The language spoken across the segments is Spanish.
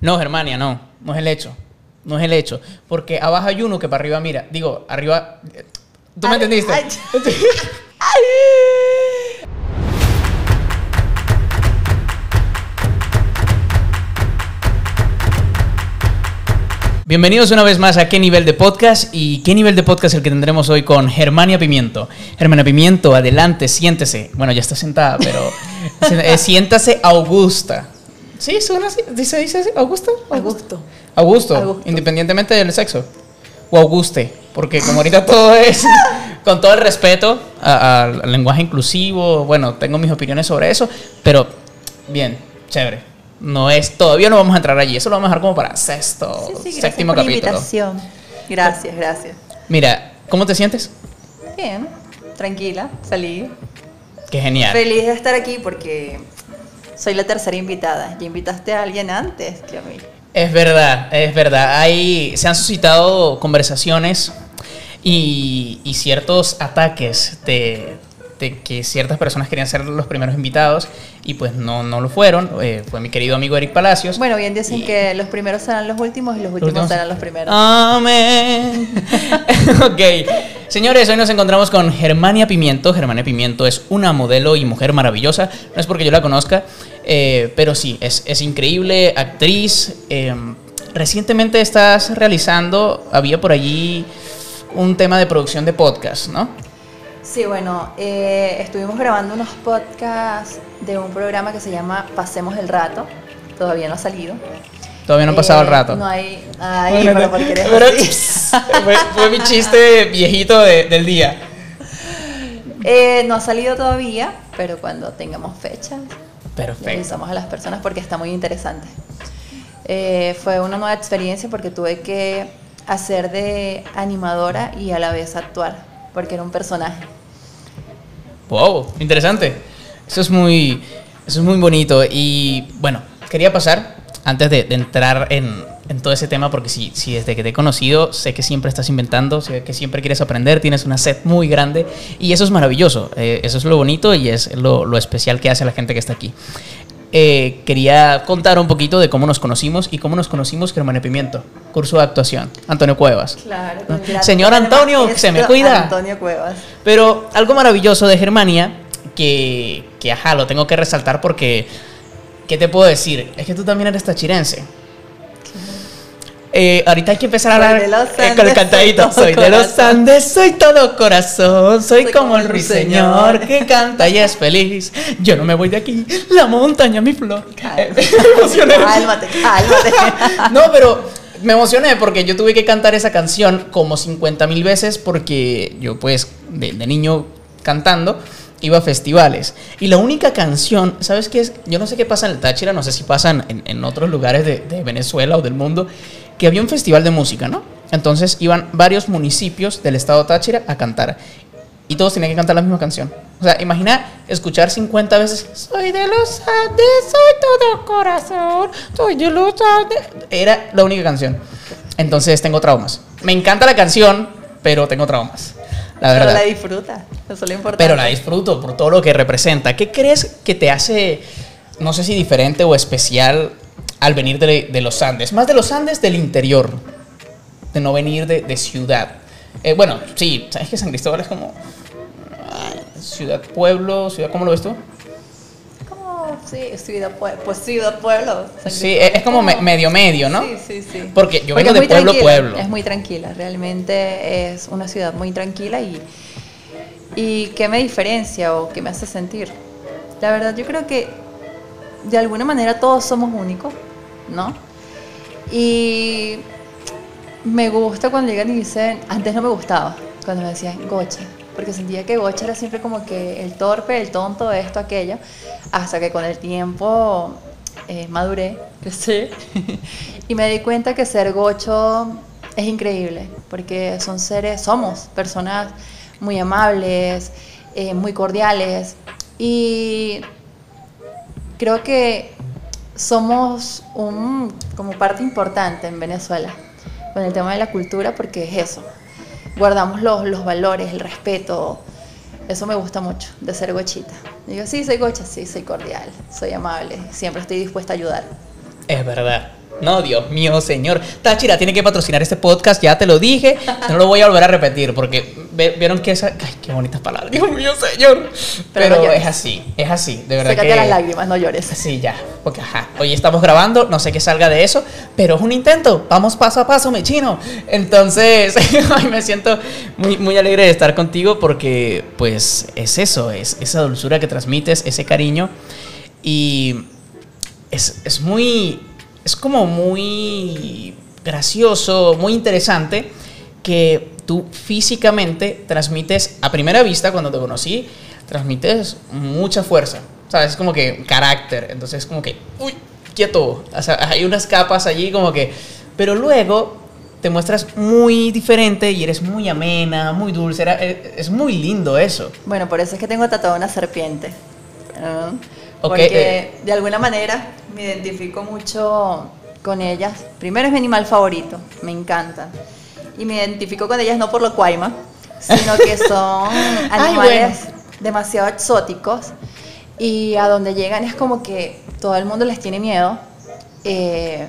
No, Germania, no. No es el hecho. No es el hecho. Porque abajo hay uno que para arriba mira. Digo, arriba. ¿Tú me Ay, entendiste? ay. Bienvenidos una vez más a ¿Qué nivel de podcast? ¿Y qué nivel de podcast el que tendremos hoy con Germania Pimiento? Germania Pimiento, adelante, siéntese. Bueno, ya está sentada, pero eh, siéntase Augusta. ¿Sí? ¿Suena así? ¿Dice, dice así? ¿Augusta? Augusto. Augusto, Augusto. independientemente del sexo. O Auguste, porque como ahorita todo es con todo el respeto a- a- al lenguaje inclusivo, bueno, tengo mis opiniones sobre eso, pero bien, chévere. No es, todavía no vamos a entrar allí, eso lo vamos a dejar como para sexto, Sí, sí, séptimo por capítulo. invitación. Gracias, gracias. Mira, ¿cómo te sientes? Bien, tranquila, salí. Qué genial. Feliz de estar aquí porque soy la tercera invitada. Ya invitaste a alguien antes que a mí. Es verdad, es verdad. Hay, se han suscitado conversaciones y, y ciertos ataques de, de que ciertas personas querían ser los primeros invitados y pues no, no lo fueron. Eh, fue mi querido amigo Eric Palacios. Bueno, bien dicen Y- que los primeros serán los últimos y los últimos últimos- serán los primeros. Amén. ok. Señores, hoy nos encontramos con Germania Pimiento. Germania Pimiento es una modelo y mujer maravillosa. No es porque yo la conozca, eh, pero sí, es, es increíble, actriz. eh, recientemente estás realizando, había por allí un tema de producción de podcast, ¿no? Sí, bueno, eh, estuvimos grabando unos podcasts de un programa que se llama Pasemos el Rato. Todavía no ha salido. Todavía no ha pasado el Eh, rato. No hay. Ay, pero porque eres Pero- fue, fue mi chiste viejito de- del día. Eh, no ha salido todavía, pero cuando tengamos fechas, le Perfecto. avisamos a las personas porque está muy interesante. Eh, fue una nueva experiencia porque tuve que hacer de animadora y a la vez actuar, porque era un personaje. Wow, interesante. Eso es muy, eso es muy bonito. Y bueno, quería pasar antes de, entrar en, en todo ese tema, porque si, si desde que te he conocido, sé que siempre estás inventando, sé que siempre quieres aprender, tienes una sed muy grande y eso es maravilloso. Eh, eso es lo bonito y es lo, lo especial que hace la gente que está aquí. Eh, quería contar un poquito de cómo nos conocimos y cómo nos conocimos Germán Pimiento, curso de actuación, Antonio Cuevas. Señor Antonio, que se me cuida. Antonio Cuevas. Pero algo maravilloso de Germania, que, que ajá, lo tengo que resaltar porque, ¿qué te puedo decir? Es que tú también eres tachirense. Eh, ahorita hay que empezar a hablar eh, con el cantadito. soy de los. Andes, soy todo corazón, soy, Soy como como el ruiseñor que canta y es feliz. Yo no me voy de aquí, la montaña mi flor. Cálmate. me emocioné. Cálmate, cálmate. No, pero me emocioné porque yo tuve que cantar esa canción como 50 mil veces porque yo pues de, de niño cantando iba a festivales. Y la única canción, ¿sabes qué es? Yo no sé qué pasa en el Táchira, no sé si pasa en, en otros lugares de, de Venezuela o del mundo, que había un festival de música, ¿no? Entonces iban varios municipios del estado Táchira a cantar. Y todos tenían que cantar la misma canción. O sea, imagina escuchar 50 veces, soy de los Andes, soy todo corazón, soy de los Andes. Era la única canción. Entonces tengo traumas. Me encanta la canción, pero tengo traumas. La Pero verdad. la disfruta. Eso es lo importante. Pero la disfruto por todo lo que representa. ¿Qué crees que te hace, no sé si diferente o especial al venir de, de los Andes? Más de los Andes del interior, de no venir de, de ciudad. Eh, bueno, sí, sabes que San Cristóbal es como ay, ciudad, pueblo, ciudad, ¿cómo lo ves tú? ¿Cómo? Sí, ciudad, pueblo. Pues ciudad, pueblo. Sí, es como me- medio medio, ¿no? Sí, sí, sí. Porque yo Porque vengo de pueblo, pueblo. Es muy tranquila, realmente es una ciudad muy tranquila y, y ¿qué me diferencia o qué me hace sentir? La verdad, yo creo que de alguna manera todos somos únicos, ¿no? Y me gusta cuando llegan y dicen, antes no me gustaba, cuando me decían gocha, porque sentía que gocha era siempre como que el torpe, el tonto, esto, aquello, hasta que con el tiempo eh, maduré, crecí, y me di cuenta que ser gocho es increíble, porque son seres, somos personas muy amables, eh, muy cordiales, y creo que somos un, como parte importante en Venezuela con el tema de la cultura porque es eso. Guardamos los, los valores, el respeto. Eso me gusta mucho de ser gochita. Digo, sí, soy gocha, sí, soy cordial, soy amable, siempre estoy dispuesta a ayudar. Es verdad. No, Dios mío, señor. Táchira tiene que patrocinar este podcast, ya te lo dije. No lo voy a volver a repetir porque vieron que esa. Ay, qué bonitas palabras. Dios mío, señor. Pero, es así, es así, de verdad. Sácate las lágrimas, no llores. Sí, ya. Porque, ajá. Hoy estamos grabando, no sé qué salga de eso, pero es un intento. Vamos paso a paso, me chino. Entonces, ay, me siento muy, muy alegre de estar contigo porque, pues, es eso, es esa dulzura que transmites, ese cariño. Y es, es muy es como muy gracioso, muy interesante que tú físicamente transmites, a primera vista, cuando te conocí, transmites mucha fuerza. ¿Sabes? Es como que carácter. Entonces es como que, uy, quieto. O sea, hay unas capas allí como que... Pero luego te muestras muy diferente y eres muy amena, muy dulce. Eh, es muy lindo eso. Bueno, por eso es que tengo tatuado una serpiente. Porque eh. de alguna manera me identifico mucho con ellas. Primero es mi animal favorito, me encantan. Y me identifico con ellas no por lo cuaima, sino que son animales demasiado exóticos. Y a donde llegan es como que todo el mundo les tiene miedo. Eh,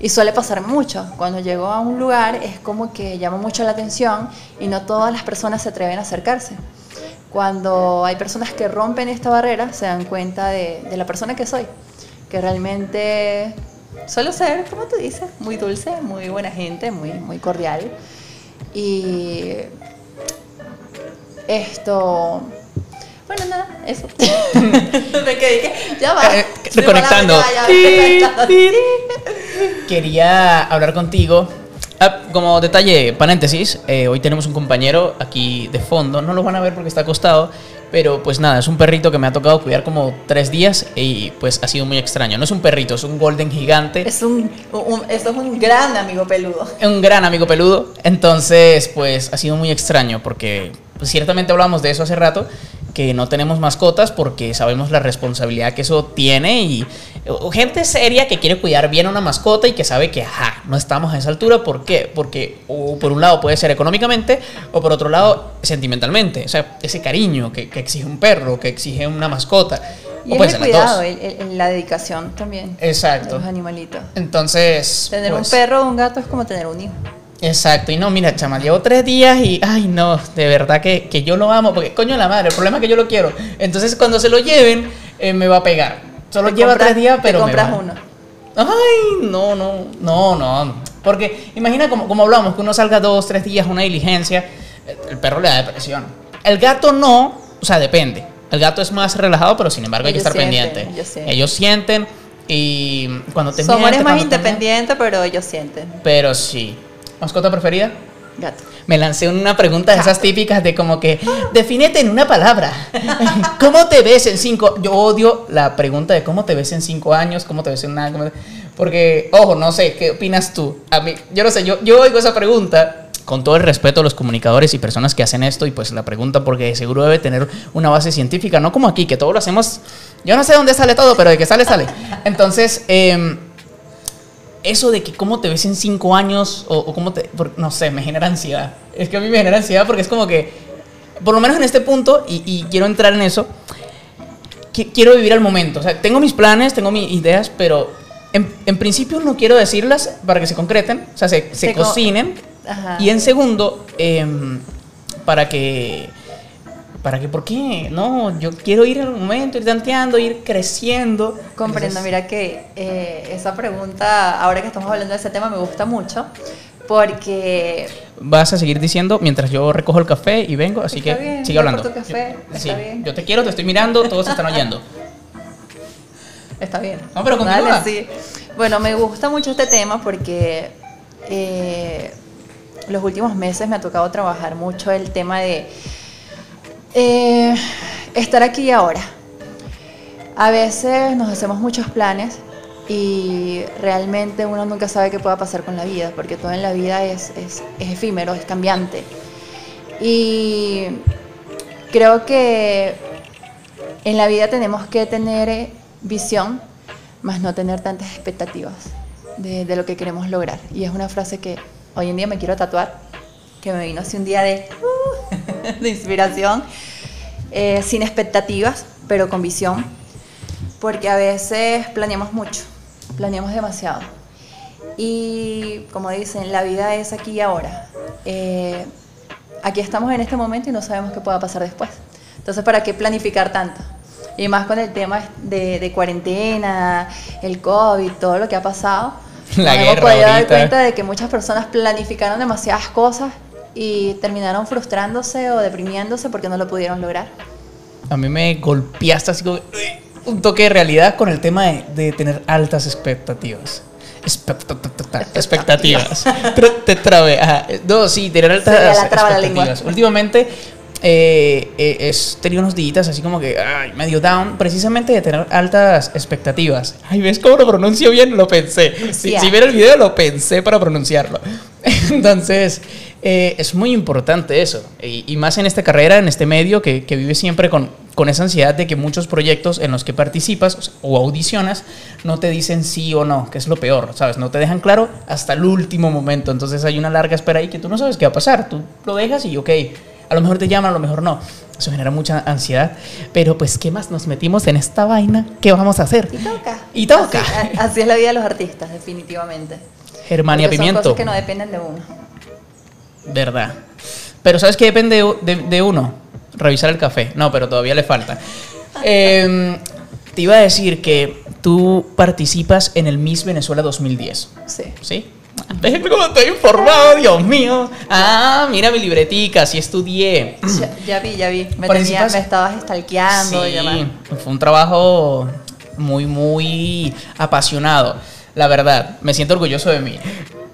y suele pasar mucho. Cuando llego a un lugar es como que llama mucho la atención y no todas las personas se atreven a acercarse. Cuando hay personas que rompen esta barrera, se dan cuenta de, de la persona que soy que realmente suelo ser, como tú dices, muy dulce, muy buena gente, muy, muy cordial. Y esto, bueno, nada, eso. Me quedé, ya va. Eh, reconectando. Quería hablar contigo. Ah, como detalle, paréntesis, eh, hoy tenemos un compañero aquí de fondo, no lo van a ver porque está acostado, pero pues nada, es un perrito que me ha tocado cuidar como tres días y pues ha sido muy extraño. No es un perrito, es un golden gigante. Es un, esto es un gran amigo peludo. Es un gran amigo peludo. Entonces pues ha sido muy extraño porque pues, ciertamente hablamos de eso hace rato que no tenemos mascotas porque sabemos la responsabilidad que eso tiene y gente seria que quiere cuidar bien a una mascota y que sabe que, ajá, no estamos a esa altura. ¿Por qué? Porque por un lado puede ser económicamente o por otro lado sentimentalmente. O sea, ese cariño que, exige un perro, que exige una mascota. Y o el cuidado, la dedicación también. Exacto. De los animalitos. Entonces. Tener un pues perro o un gato es como tener un hijo. Exacto, y no, mira, chama, llevo tres días y, ay, no, de verdad que, que yo lo amo, porque coño la madre, el problema es que yo lo quiero. Entonces, cuando se lo lleven, eh, me va a pegar. Solo lleva tres días, pero. Te compras uno. Ay, no, no, no, no. Porque imagina como, como hablamos, que uno salga dos, tres días, una diligencia, el perro le da depresión. El gato no, o sea, depende. El gato es más relajado, pero sin embargo hay que estar pendiente. Ellos sienten y cuando te Somos más independientes, pero ellos sienten. Pero sí. ¿Mascota preferida? Gato. Me lancé una pregunta de esas típicas de como que, defínete en una palabra. ¿Cómo te ves en cinco? Yo odio la pregunta de cómo te ves en cinco años, cómo te ves en nada. Porque, ojo, no sé, ¿qué opinas tú? A mí, yo no sé, yo, yo oigo esa pregunta con todo el respeto a los comunicadores y personas que hacen esto y pues la pregunta porque seguro debe tener una base científica, no como aquí, que todo lo hacemos, yo no sé dónde sale todo, pero de que sale, sale. Entonces, eh, eso de que cómo te ves en cinco años o, cómo te... no sé, me genera ansiedad. Es que a mí me genera ansiedad porque es como que, por lo menos en este punto, y, quiero entrar en eso, que, quiero vivir al momento. O sea, tengo mis planes, tengo mis ideas, pero en, principio no quiero decirlas para que se concreten, o sea, se, se, cocinen. Y en segundo, em, para que ¿Para qué? ¿Por qué? No, yo quiero ir en un momento, ir tanteando, ir creciendo. Comprendo, mira que eh, esa pregunta, ahora que estamos hablando de ese tema, me gusta mucho. Porque. Vas a seguir diciendo mientras yo recojo el café y vengo, así que sigue hablando. Tu café, yo, está bien. yo te quiero, te estoy mirando, todos están oyendo. Está bien. No, pero continúa. sí. Bueno, me gusta mucho este tema porque eh, los últimos meses me ha tocado trabajar mucho el tema de eh, estar aquí ahora. A veces nos hacemos muchos planes y realmente uno nunca sabe qué pueda pasar con la vida, porque todo en la vida es, es, efímero, es cambiante. Y creo que en la vida tenemos que tener visión, más no tener tantas expectativas de, de, lo que queremos lograr. Y es una frase que hoy en día me quiero tatuar, que me vino hace un día de... de inspiración, eh, sin expectativas, pero con visión, porque a veces planeamos mucho, planeamos demasiado. Y como dicen, la vida es aquí y ahora. Eh, aquí estamos en este momento y no sabemos qué pueda pasar después. Entonces, ¿para qué planificar tanto? Y más con el tema de, de cuarentena, el COVID, todo lo que ha pasado. La hemos podido dar ahorita. cuenta de que muchas personas planificaron demasiadas cosas y terminaron frustrándose o deprimiéndose porque no lo pudieron lograr. A mí me golpeaste así como un toque de realidad con el tema de, de tener altas expectativas. Expecta- Expectativas. Te trabé. ajá. No, sí, tener altas la traba la expectativas. Últimamente eh, eh, he tenido unos días así como que ay, medio down, precisamente de tener altas expectativas. Ay, ¿ves cómo lo pronuncio bien? Lo pensé. Si, Ya. si vieron el video, lo pensé para pronunciarlo. Entonces, eh, es muy importante eso. Y, y más en esta carrera, en este medio, que, que vive siempre con, con esa ansiedad de que muchos proyectos en los que participas o, sea, o audicionas no te dicen sí o no, que es lo peor, ¿sabes? No te dejan claro hasta el último momento. Entonces hay una larga espera ahí que tú no sabes qué va a pasar. Tú lo dejas y, ok, a lo mejor te llaman, a lo mejor no. Eso genera mucha ansiedad. Pero pues, ¿qué más nos metimos en esta vaina? ¿Qué vamos a hacer? Y toca. Y toca. Así, es la vida de los artistas, definitivamente. Germania Porque son Pimiento. cosas que no dependen de uno. Verdad. Pero ¿sabes qué depende de, de- de uno? Revisar el café. No, pero todavía le falta. Eh, te iba a decir que tú participas en el Miss Venezuela 2010. Sí. ¿Sí? Déjenme cómo estoy informado, Dios mío. Ah, mira mi libretica, sí estudié. Ya, ya vi, ya vi. Me, tenía, me estabas stalkeando y Sí, demás. fue un trabajo muy, muy apasionado. La verdad, me siento orgulloso de mí.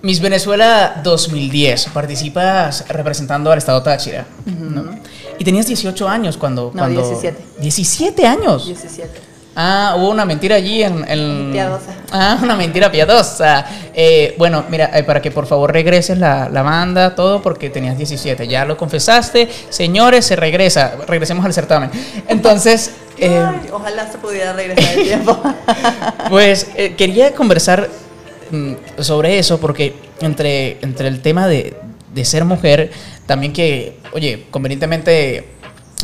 Miss Venezuela 2010, participas representando al estado Táchira. ¿no? Y tenías 18 años cuando... No, cuando 17. 17 años. 17. Ah, hubo una mentira allí en... en- Piadosa. Ah, una mentira piadosa. Eh, bueno, mira, eh, para que por favor regreses la, la banda, todo, porque tenías 17. Ya lo confesaste. Señores, se regresa. Regresemos al certamen. Entonces... eh, Ay, ojalá se pudiera regresar el tiempo. pues eh, quería conversar sobre eso porque entre, entre el tema de, de ser mujer, también que, oye, convenientemente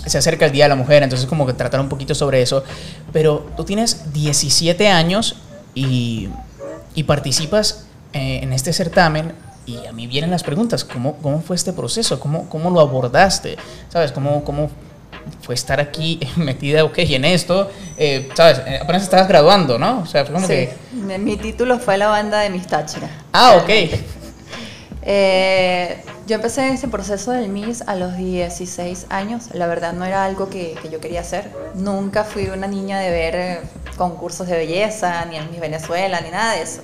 se acerca el Día de la Mujer, entonces como que tratar un poquito sobre eso, pero tú tienes 17 años y, y participas eh, en este certamen y a mí vienen las preguntas, ¿cómo, cómo fue este proceso? ¿Cómo, cómo lo abordaste? ¿Sabes? ¿Cómo, cómo fue estar aquí metida, ok, en esto? Eh, ¿Sabes? Eh, Apenas estabas graduando, ¿no? O sea, fue como Sí, que... mi- título fue la banda de mis Táchira. Ah, ok. Eh, yo empecé ese proceso del Miss a los 16 años. La verdad no era algo que, que yo quería hacer. Nunca fui una niña de ver eh, concursos de belleza, ni en Miss Venezuela, ni nada de eso.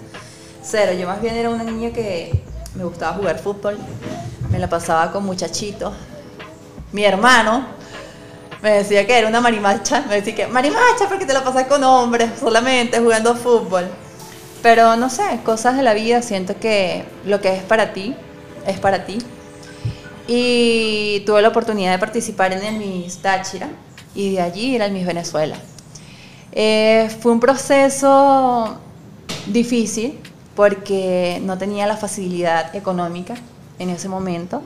Cero. Yo más bien era una niña que me gustaba jugar fútbol. Me la pasaba con muchachitos. Mi hermano me decía que era una marimacha. Me decía que, marimacha, porque te la pasas con hombres solamente jugando fútbol. Pero no sé, cosas de la vida, siento que lo que es para ti, es para ti. Y tuve la oportunidad de participar en el Miss Táchira y de allí ir al Miss Venezuela. Eh, fue un proceso difícil porque no tenía la facilidad económica en ese momento,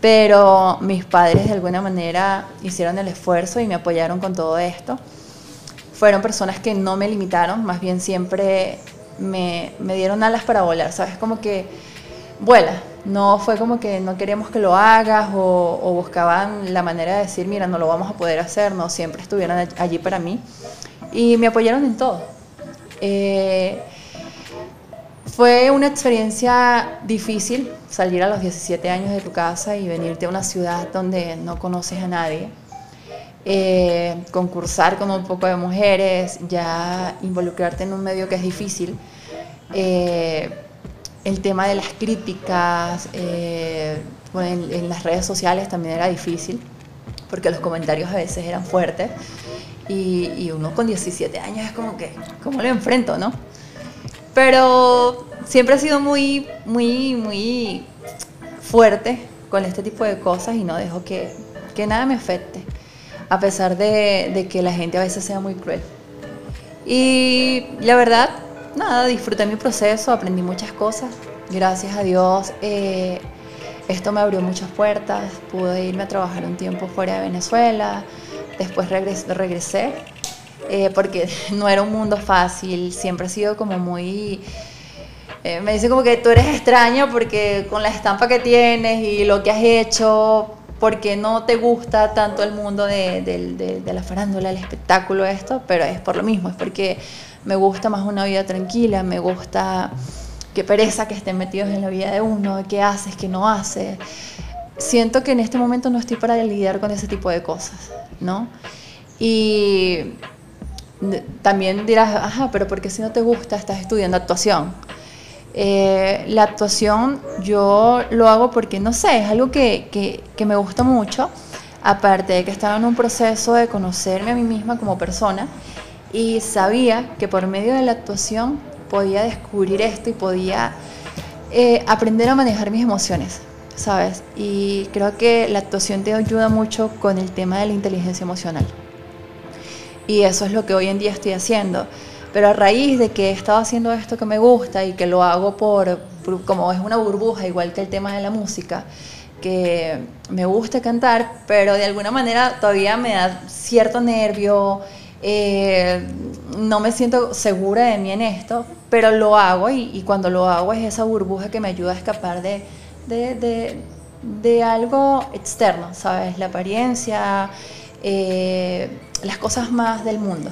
pero mis padres de alguna manera hicieron el esfuerzo y me apoyaron con todo esto. Fueron personas que no me limitaron, más bien siempre me, dieron alas para volar, ¿sabes? Como que vuela. No fue como que no queremos que lo hagas o, buscaban la manera de decir, mira, no lo vamos a poder hacer, no, siempre estuvieron all- allí para mí y me apoyaron en todo. Eh, fue una experiencia difícil salir a los 17 años de tu casa y venirte a una ciudad donde no conoces a nadie. Eh, concursar con un poco de mujeres, ya involucrarte en un medio que es difícil. Eh, el tema de las críticas eh, en las redes sociales también era difícil, porque los comentarios a veces eran fuertes. Y, y uno con 17 años es como que, ¿cómo lo enfrento, no? Pero siempre he sido muy, muy, muy fuerte con este tipo de cosas y no dejo que, que nada me afecte, a pesar de, de que la gente a veces sea muy cruel. Y la verdad, nada, disfruté mi proceso, aprendí muchas cosas. Gracias a Dios, eh, esto me abrió muchas puertas. Pude irme a trabajar un tiempo fuera de Venezuela, después regres- regresé, eh, porque no era un mundo fácil, siempre he sido como muy Eh, me dicen como que tú eres extraño porque con la estampa que tienes y lo que has hecho, porque no te gusta tanto el mundo de, de, de la farándula, el espectáculo, esto, pero es por lo mismo, es porque me gusta más una vida tranquila, me gusta qué pereza que estén metidos en la vida de uno, qué haces, qué no haces. Siento que en este momento no estoy para lidiar con ese tipo de cosas, ¿no? Y también dirás, ajá, pero ¿por qué si no te gusta estás estudiando actuación? Eh, la actuación yo lo hago porque, no sé, es algo que, que, que me gusta mucho, aparte de que estaba en un proceso de conocerme a mí misma como persona y sabía que por medio de la actuación podía descubrir esto y podía eh, aprender a manejar mis emociones, ¿sabes? Y creo que la actuación te ayuda mucho con el tema de la inteligencia emocional. Y eso es lo que hoy en día estoy haciendo. Pero a raíz de que he estado haciendo esto que me gusta y que lo hago por, como es una burbuja, igual que el tema de la música, que me gusta cantar, pero de alguna manera todavía me da cierto nervio, eh, no me siento segura de mí en esto, pero lo hago y, cuando lo hago es esa burbuja que me ayuda a escapar de, de, algo externo, ¿sabes? La apariencia, eh, las cosas más del mundo.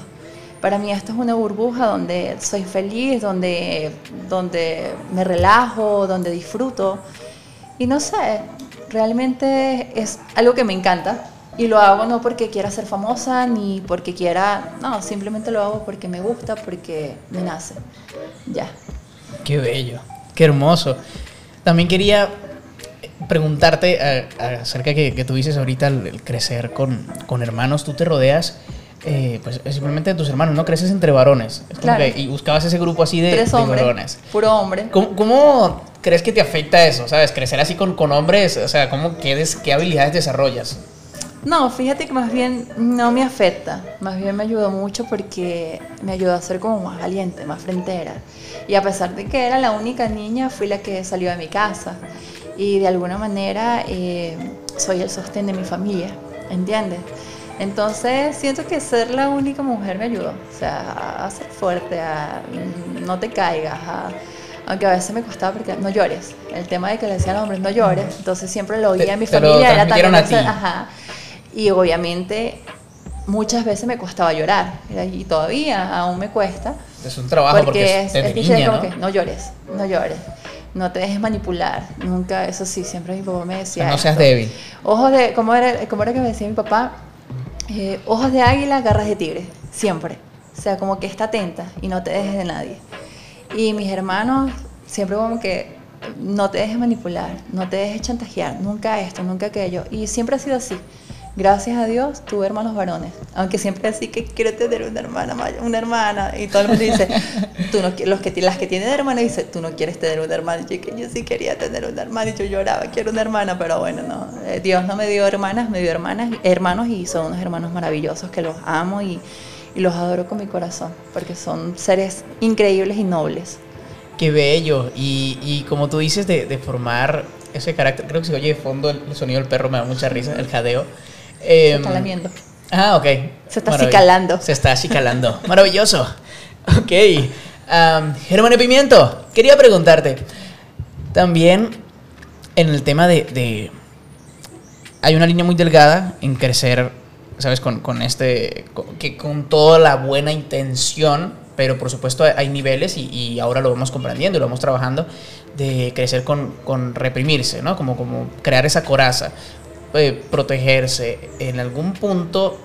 Para mí esto es una burbuja donde soy feliz, donde, donde me relajo, donde disfruto. Y no sé, realmente es algo que me encanta y lo hago no porque quiera ser famosa ni porque quiera, no, simplemente lo hago porque me gusta, porque me nace. Ya. Qué bello, qué hermoso. También quería preguntarte acerca que, que tú dices ahorita el, crecer con, con, hermanos, tú te rodeas eh, pues simplemente de tus hermanos, ¿no? Creces entre varones. claro. y buscabas ese grupo así de, Tres hombres, varones. Puro hombre. ¿Cómo, ¿Cómo, crees que te afecta eso? ¿Sabes? Crecer así con, con hombres, o sea, ¿cómo, qué, qué habilidades desarrollas? No, fíjate que más bien no me afecta, más bien me ayudó mucho porque me ayudó a ser como más valiente, más frentera. Y a pesar de que era la única niña, fui la que salió de mi casa. Y de alguna manera eh, soy el sostén de mi familia, ¿entiendes? Entonces siento que ser la única mujer me ayudó, o sea, a ser fuerte, a no te caigas, aunque a veces me costaba porque no llores. El tema de que le decían a los hombres no llores, entonces siempre lo oía en mi familia, era también a ti. Ajá, y obviamente muchas veces me costaba llorar y todavía aún me cuesta. Es un trabajo porque, es, es, niña, ¿no? que no llores, no llores, no te dejes manipular, nunca, eso sí, siempre mi papá me decía. no seas débil. Ojos de, ¿cómo era, cómo era que me decía mi papá? Eh, ojos de águila, garras de tigre, siempre. O sea, como que está atenta y no te dejes de nadie. Y mis hermanos, siempre como que no te dejes manipular, no te dejes chantajear, nunca esto, nunca aquello. Y siempre ha sido así. Gracias a Dios tuve hermanos varones, aunque siempre así que quiero tener una hermana, una hermana, y todo el mundo dice, tú no, los que, las que tienen hermanas dice, tú no quieres tener una hermana, y yo, que yo sí quería tener una hermana, y yo lloraba, quiero una hermana, pero bueno, no, eh, Dios no me dio hermanas, me dio hermanas, hermanos, y son unos hermanos maravillosos que los amo y, y los adoro con mi corazón, porque son seres increíbles y nobles. Qué bello, y, y como tú dices de, de formar ese carácter, creo que se oye de fondo el, sonido del perro, me da mucha risa, el jadeo. Eh, se está lamiendo. Ah, ok. Se está acicalando. Se está acicalando. Maravilloso. Ok. Um, Germán Pimiento, quería preguntarte. También en el tema de, de, Hay una línea muy delgada en crecer, ¿sabes? Con, con este. Con, que con toda la buena intención, pero por supuesto hay niveles y, y, ahora lo vamos comprendiendo y lo vamos trabajando de crecer con, con reprimirse, ¿no? Como, como crear esa coraza. Eh, protegerse en algún punto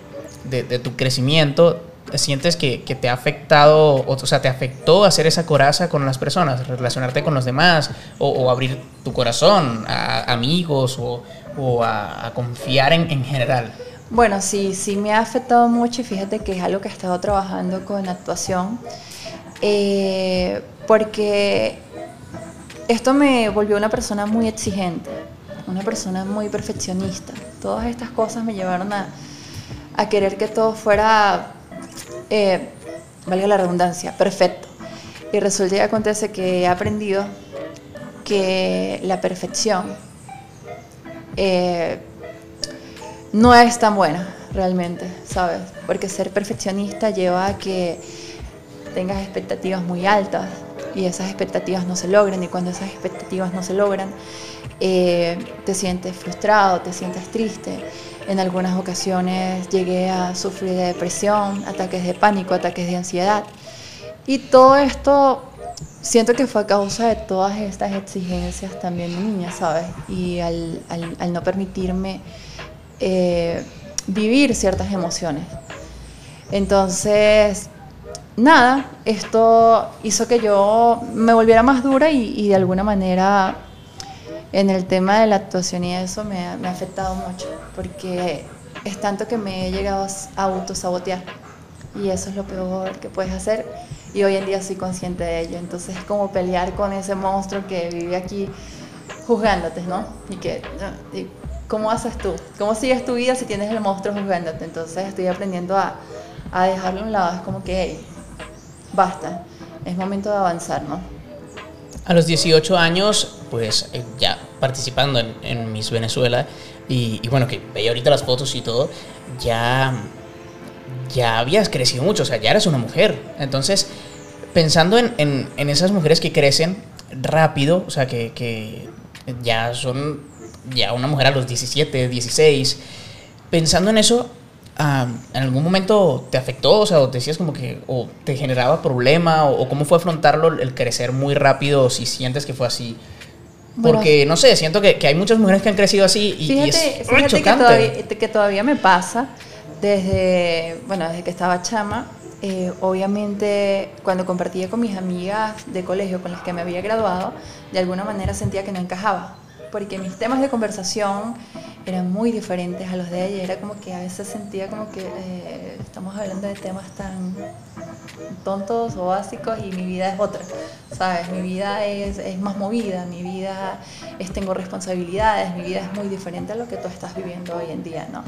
de, tu crecimiento, sientes que, que, te ha afectado, o, sea, te afectó hacer esa coraza con las personas, relacionarte con los demás, o, abrir tu corazón a amigos o, o a, a, confiar en, en, general? Bueno, sí, sí me ha afectado mucho y fíjate que es algo que he estado trabajando con actuación, eh, porque esto me volvió una persona muy exigente una persona muy perfeccionista. Todas estas cosas me llevaron a, querer que todo fuera, eh, valga la redundancia, perfecto. Y resulta y acontece que he aprendido que la perfección eh, no es tan buena realmente, ¿sabes? Porque ser perfeccionista lleva a que tengas expectativas muy altas y esas expectativas no se logran y cuando esas expectativas no se logran eh, te sientes frustrado, te sientes triste. En algunas ocasiones llegué a sufrir de depresión, ataques de pánico, ataques de ansiedad. Y todo esto siento que fue a causa de todas estas exigencias también de niña, ¿sabes? Y al, al, no permitirme eh, vivir ciertas emociones. Entonces, nada, esto hizo que yo me volviera más dura y, de alguna manera en el tema de la actuación y eso me, ha afectado mucho, porque es tanto que me he llegado a autosabotear y eso es lo peor que puedes hacer y hoy en día soy consciente de ello, entonces es como pelear con ese monstruo que vive aquí juzgándote, ¿no? Y que, ¿cómo haces tú? ¿Cómo sigues tu vida si tienes el monstruo juzgándote? Entonces estoy aprendiendo a, a dejarlo a un lado, es como que, basta, es momento de avanzar, ¿no? A los 18 años, pues eh, ya participando en, en Miss Venezuela, y, bueno, que veía ahorita las fotos y todo, ya, ya habías crecido mucho, o sea, ya eres una mujer. Entonces, pensando en, en, en esas mujeres que crecen rápido, o sea, que, que ya son ya una mujer a los 17, 16, pensando en eso, ¿en algún momento te afectó? O sea, o te decías como que, o te generaba problema, o, cómo fue afrontarlo el crecer muy rápido, si sientes que fue así. Porque, no sé, siento que, que, hay muchas mujeres que han crecido así y, fíjate, es fíjate que, todavía, que todavía me pasa desde, bueno, desde que estaba chama. Eh, obviamente, cuando compartía con mis amigas de colegio con las que me había graduado, de alguna manera sentía que no encajaba, porque mis temas de conversación eran muy diferentes a los de ella. Era como que a veces sentía como que eh, estamos hablando de temas tan tontos o básicos y mi vida es otra, ¿sabes? Mi vida es, es más movida, mi vida es tengo responsabilidades, mi vida es muy diferente a lo que tú estás viviendo hoy en día, ¿no?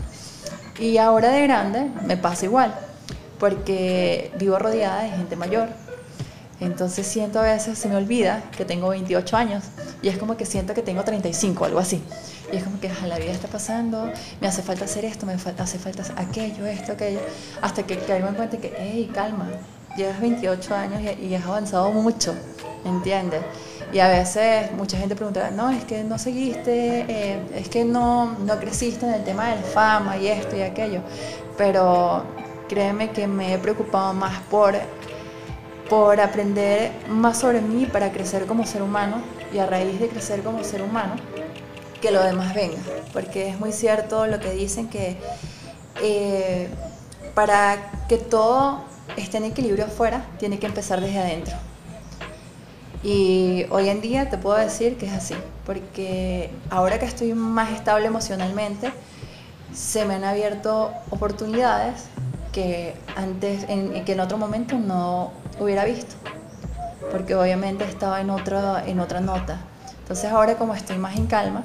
Y ahora de grande me pasa igual, porque vivo rodeada de gente mayor. Entonces siento a veces, se me olvida que tengo 28 años y es como que siento que tengo 35, algo así. Y es como que la vida está pasando, me hace falta hacer esto, me hace falta aquello, esto, aquello, hasta que caigo en cuenta que, hey, calma, llevas 28 años y, has avanzado mucho, ¿entiendes? Y a veces mucha gente pregunta, no, es que no seguiste, eh, es que no, no creciste en el tema de la fama y esto y aquello, pero créeme que me he preocupado más por, por aprender más sobre mí para crecer como ser humano y a raíz de crecer como ser humano, que lo demás venga, porque es muy cierto lo que dicen que eh, para que todo esté en equilibrio afuera, tiene que empezar desde adentro. Y hoy en día te puedo decir que es así, porque ahora que estoy más estable emocionalmente, se me han abierto oportunidades que antes, en, que en otro momento no hubiera visto, porque obviamente estaba en, otro, en otra nota. Entonces ahora como estoy más en calma,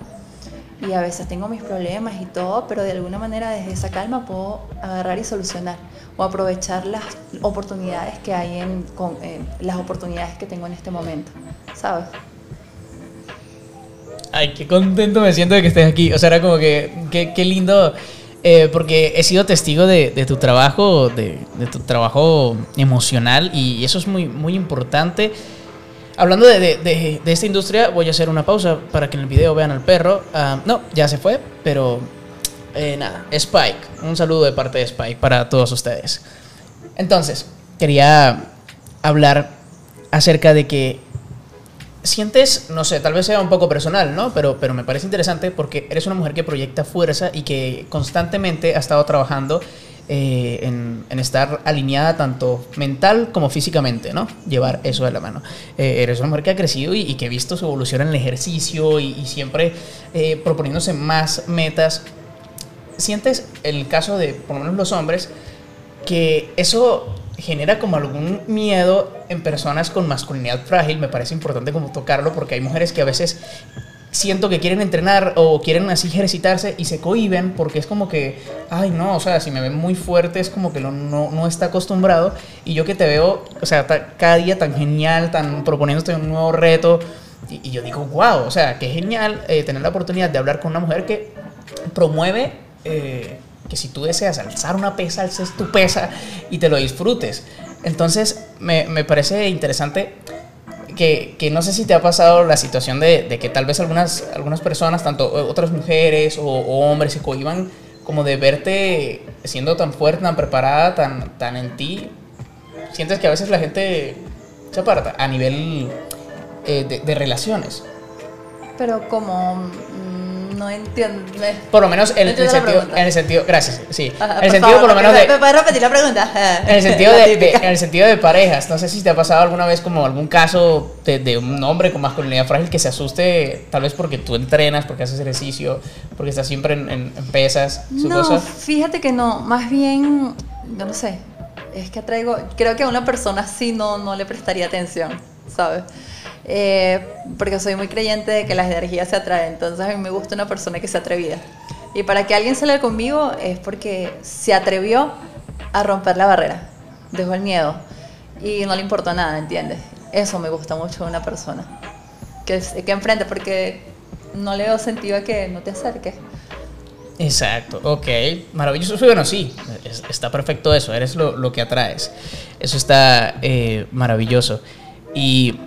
y a veces tengo mis problemas y todo, pero de alguna manera desde esa calma puedo agarrar y solucionar o aprovechar las oportunidades que hay en, con, las oportunidades que tengo en este momento, ¿sabes? Ay, qué contento me siento de que estés aquí. O sea, era como que, qué lindo, eh, porque he sido testigo de, tu trabajo, de, tu trabajo emocional y eso es muy, muy importante. Hablando de, de, esta industria, voy a hacer una pausa para que en el video vean al perro. Ah, no, ya se fue, pero eh, nada, Spike. Un saludo de parte de Spike para todos ustedes. Entonces, quería hablar acerca de que sientes, no sé, tal vez sea un poco personal, ¿no? Pero, pero me parece interesante porque eres una mujer que proyecta fuerza y que constantemente ha estado trabajando eh, en, estar alineada tanto mental como físicamente, ¿no? Llevar eso de la mano. Eh, eres una mujer que ha crecido y, que ha visto su evolución en el ejercicio y, siempre eh, proponiéndose más metas. ¿Sientes el caso de, por lo menos los hombres, que eso genera como algún miedo en personas con masculinidad frágil? Me parece importante como tocarlo porque hay mujeres que a veces siento que quieren entrenar o quieren así ejercitarse y se cohiben porque es como que, ay no, o sea, si me ven muy fuerte es como que no, no, está acostumbrado y yo que te veo, o sea, cada día tan genial, tan proponiéndote un nuevo reto y, yo digo, wow, o sea, qué genial eh, tener la oportunidad de hablar con una mujer que promueve eh, que si tú deseas alzar una pesa, alces tu pesa y te lo disfrutes. Entonces, me, me parece interesante que, que, no sé si te ha pasado la situación de, de, que tal vez algunas, algunas personas, tanto otras mujeres o, o, hombres, se cohiban como de verte siendo tan fuerte, tan preparada, tan, tan en ti. Sientes que a veces la gente se aparta a nivel eh, de, de relaciones. Pero como no entiendo. Por lo menos en, el sentido, en el sentido, gracias, sí. Ajá, en el sentido favor, por lo menos ¿me- de, ¿Me puedes repetir la pregunta? en el sentido de, en el sentido de parejas. No sé si te ha pasado alguna vez como algún caso de, de un hombre con masculinidad frágil que se asuste, tal vez porque tú entrenas, porque haces ejercicio, porque estás siempre en, en- en pesas, su No, cosa. fíjate que no, más bien, yo no sé, es que atraigo, creo que a una persona así no, no le prestaría atención, ¿sabes? Eh, porque soy muy creyente de que las energías se atraen, entonces a mí me gusta una persona que se atrevida. Y para que alguien salga conmigo es porque se atrevió a romper la barrera, dejó el miedo y no le importó nada, ¿entiendes? Eso me gusta mucho de una persona, que, que enfrente, porque no le veo sentido a que no te acerques. Exacto, ok, maravilloso. Bueno, sí, es- está perfecto eso, eres lo, lo que atraes. Eso está eh, maravilloso. Y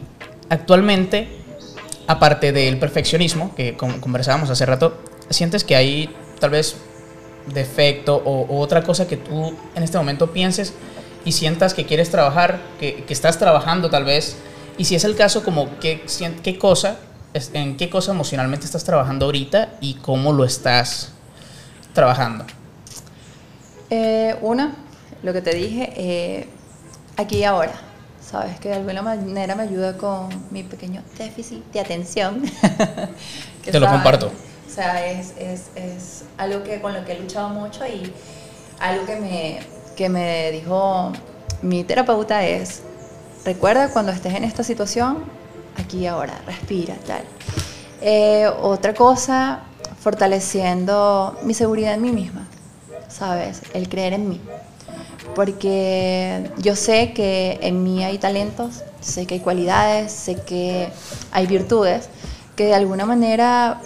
actualmente, aparte del perfeccionismo que con- conversábamos hace rato, ¿sientes que hay tal vez defecto o, otra cosa que tú en este momento pienses y sientas que quieres trabajar, que, estás trabajando tal vez? Y si es el caso, como qué, qué cosa, en qué cosa emocionalmente estás trabajando ahorita y cómo lo estás trabajando. Eh, una, lo que te dije, eh, aquí y ahora. Sabes que de alguna manera me ayuda con mi pequeño déficit de atención. Que Te lo sabes, comparto. O sea, es, es, es algo que con lo que he luchado mucho y algo que me, que me dijo mi terapeuta es, recuerda cuando estés en esta situación, aquí y ahora, respira, tal. Eh, otra cosa, fortaleciendo mi seguridad en mí misma, ¿sabes? El creer en mí. Porque yo sé que en mí hay talentos, sé que hay cualidades, sé que hay virtudes, que de alguna manera,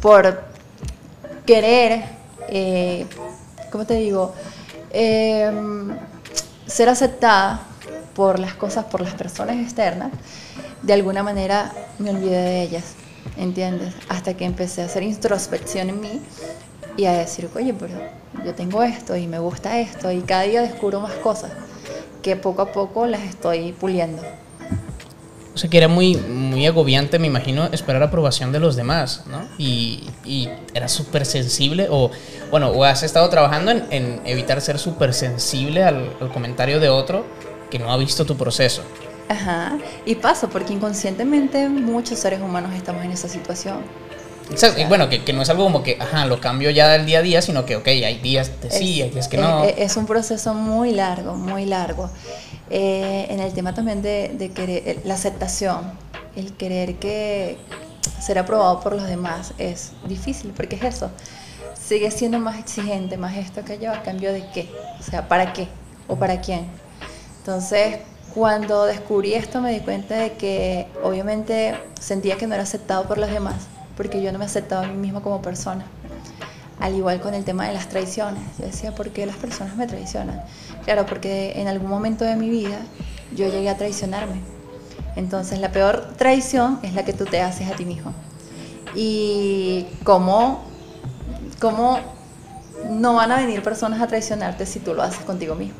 por querer, eh, ¿cómo te digo? Em, ser aceptada por las cosas, por las personas externas, de alguna manera me olvidé de ellas, ¿entiendes? Hasta que empecé a hacer introspección en mí y a decir, oye, pero yo tengo esto y me gusta esto y cada día descubro más cosas que poco a poco las estoy puliendo. O sea, que era muy, muy agobiante, me imagino, esperar aprobación de los demás, ¿no? Y, y era súper sensible, o bueno, o has estado trabajando en, en evitar ser súper sensible al, al comentario de otro que no ha visto tu proceso. Ajá, y pasa porque inconscientemente muchos seres humanos estamos en esa situación. Exacto, y bueno, que, que no es algo como que, ajá, lo cambio ya del día a día, sino que, ok, hay días de sí, hay días que no. es- es un proceso muy largo, muy largo. Eh, en el tema también de, de querer, eh, la aceptación, el querer que ser aprobado por los demás es difícil, porque es eso. Sigue siendo más exigente, más esto que yo, a cambio de qué, o sea, ¿para qué? ¿O para quién? Entonces, cuando descubrí esto me di cuenta de que obviamente sentía que no era aceptado por los demás, porque yo no me aceptaba a mí misma como persona. Al igual con el tema de las traiciones. Yo decía, ¿por qué las personas me traicionan? Claro, porque en algún momento de mi vida yo llegué a traicionarme. Entonces la peor traición es la que tú te haces a ti mismo. Y cómo, cómo no van a venir personas a traicionarte si tú lo haces contigo mismo.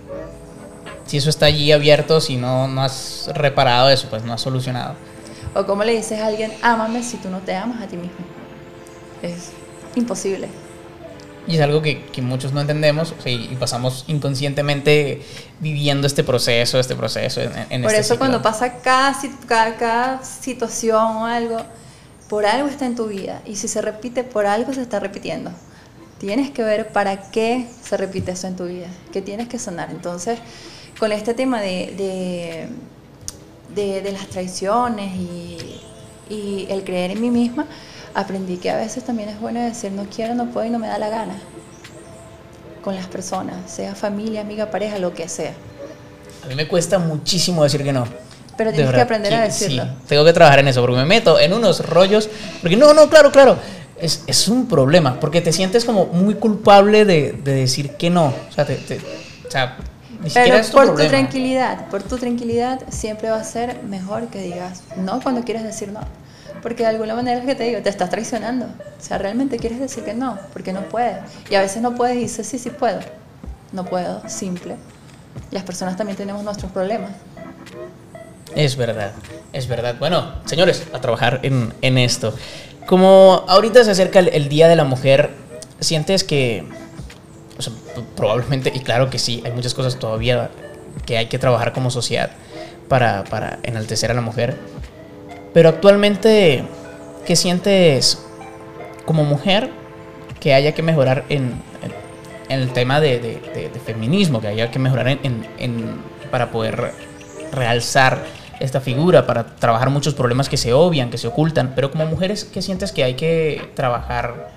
Si eso está allí abierto, si no, no has reparado eso, pues no has solucionado. O cómo le dices a alguien, ámame si tú no te amas a ti mismo. Es imposible. Y es algo que, que muchos no entendemos o sea, y pasamos inconscientemente viviendo este proceso, este proceso. En, en Por este eso ciclo. cuando pasa cada, cada, cada situación o algo, por algo está en tu vida. Y si se repite, por algo se está repitiendo. Tienes que ver para qué se repite eso en tu vida, qué tienes que sanar. Entonces, con este tema de, de, de- de las traiciones y, y el creer en mí misma, aprendí que a veces también es bueno decir no quiero, no puedo y no me da la gana. Con las personas, sea familia, amiga, pareja, lo que sea. A mí me cuesta muchísimo decir que no. Pero tienes que aprender a decirlo. Sí, tengo que trabajar en eso, porque me meto en unos rollos. Porque no, no, claro, claro. Es, es un problema, porque te sientes como muy culpable de, de decir que no. O sea, te- te- o sea, Ni Pero es tu por tu tranquilidad, por tu tranquilidad siempre va a ser mejor que digas no cuando quieres decir no. Porque de alguna manera es que te digo, te estás traicionando. O sea, realmente quieres decir que no, porque no puedes. Y a veces no puedes y dices, sí, sí puedo. No puedo, simple. Las personas también tenemos nuestros problemas. Es verdad, es verdad. Bueno, señores, a trabajar en, en esto. Como ahorita se acerca el, el Día de la Mujer, ¿sientes que, probablemente, y claro que sí, hay muchas cosas todavía que hay que trabajar como sociedad para, para enaltecer a la mujer? Pero actualmente, ¿qué sientes como mujer que haya que mejorar en, el tema de, feminismo, que haya que mejorar en- en- para poder realzar esta figura, para trabajar muchos problemas que se obvian, que se ocultan? Pero como mujeres, ¿qué sientes que hay que trabajar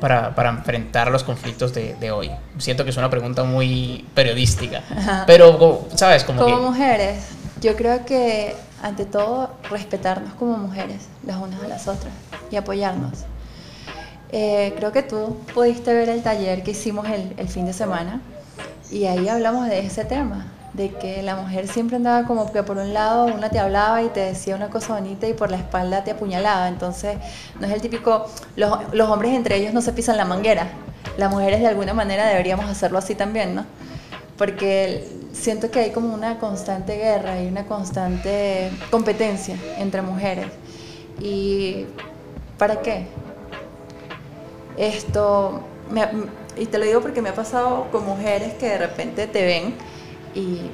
para, para enfrentar los conflictos de, de hoy? Siento que es una pregunta muy periodística, Ajá. pero, como- ¿sabes? Como, Como que... mujeres, yo creo que ante todo respetarnos como mujeres, las unas a las otras, y apoyarnos. Eh, creo que tú pudiste ver el taller que hicimos el, el fin de semana y ahí hablamos de ese tema, de que la mujer siempre andaba como que por un lado una te hablaba y te decía una cosa bonita y por la espalda te apuñalaba. Entonces no es el típico, los, los hombres entre ellos no se pisan la manguera, las mujeres de alguna manera deberíamos hacerlo así también, ¿no? porque siento que hay como una constante guerra y una constante competencia entre mujeres. ¿Y para qué? Esto, me y te lo digo porque me ha pasado con mujeres que de repente te ven y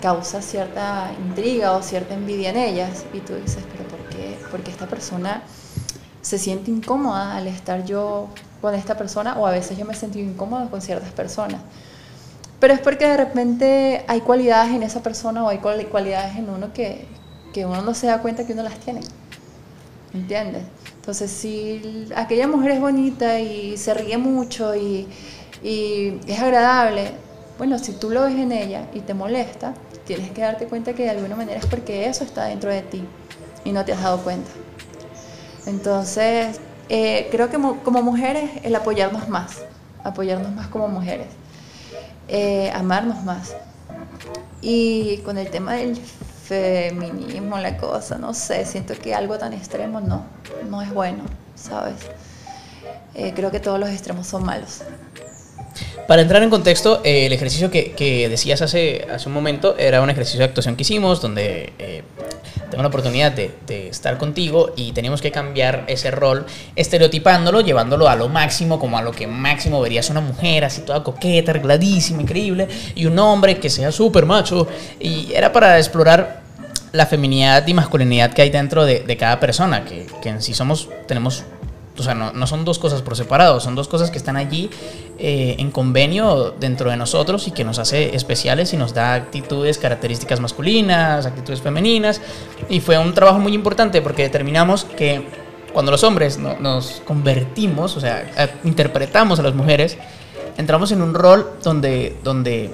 causa cierta intriga o cierta envidia en ellas y tú dices, pero ¿por qué? Porque esta persona se siente incómoda al estar yo con esta persona o a veces yo me he sentido incómoda con ciertas personas. Pero es porque de repente hay cualidades en esa persona o hay cual- cualidades en uno que, que uno no se da cuenta que uno las tiene. ¿Entiendes? Entonces, si aquella mujer es bonita y se ríe mucho y es agradable, bueno, si tú lo ves en ella y te molesta, tienes que darte cuenta que de alguna manera es porque eso está dentro de ti y no te has dado cuenta. Entonces, eh, creo que mo- como mujeres el apoyarnos más, apoyarnos más como mujeres, eh, amarnos más. Y con el tema del feminismo, la cosa, no sé, siento que algo tan extremo no, no es bueno, ¿sabes? Eh, creo que todos los extremos son malos. Para entrar en contexto, eh, el ejercicio que, decías hace, un momento era un ejercicio de actuación que hicimos donde eh, tengo la oportunidad de, estar contigo y teníamos que cambiar ese rol estereotipándolo, llevándolo a lo máximo, como a lo que máximo verías una mujer así toda coqueta, arregladísima, increíble, y un hombre que sea súper macho. Y era para explorar la feminidad y masculinidad que hay dentro de, de cada persona, que, que en sí somos, tenemos o sea, no, son dos cosas por separado, son dos cosas que están allí eh, en convenio dentro de nosotros y que nos hace especiales y nos da actitudes, características masculinas, actitudes femeninas. Y fue un trabajo muy importante porque determinamos que cuando los hombres no- nos convertimos, o sea, interpretamos a las mujeres, entramos en un rol donde, donde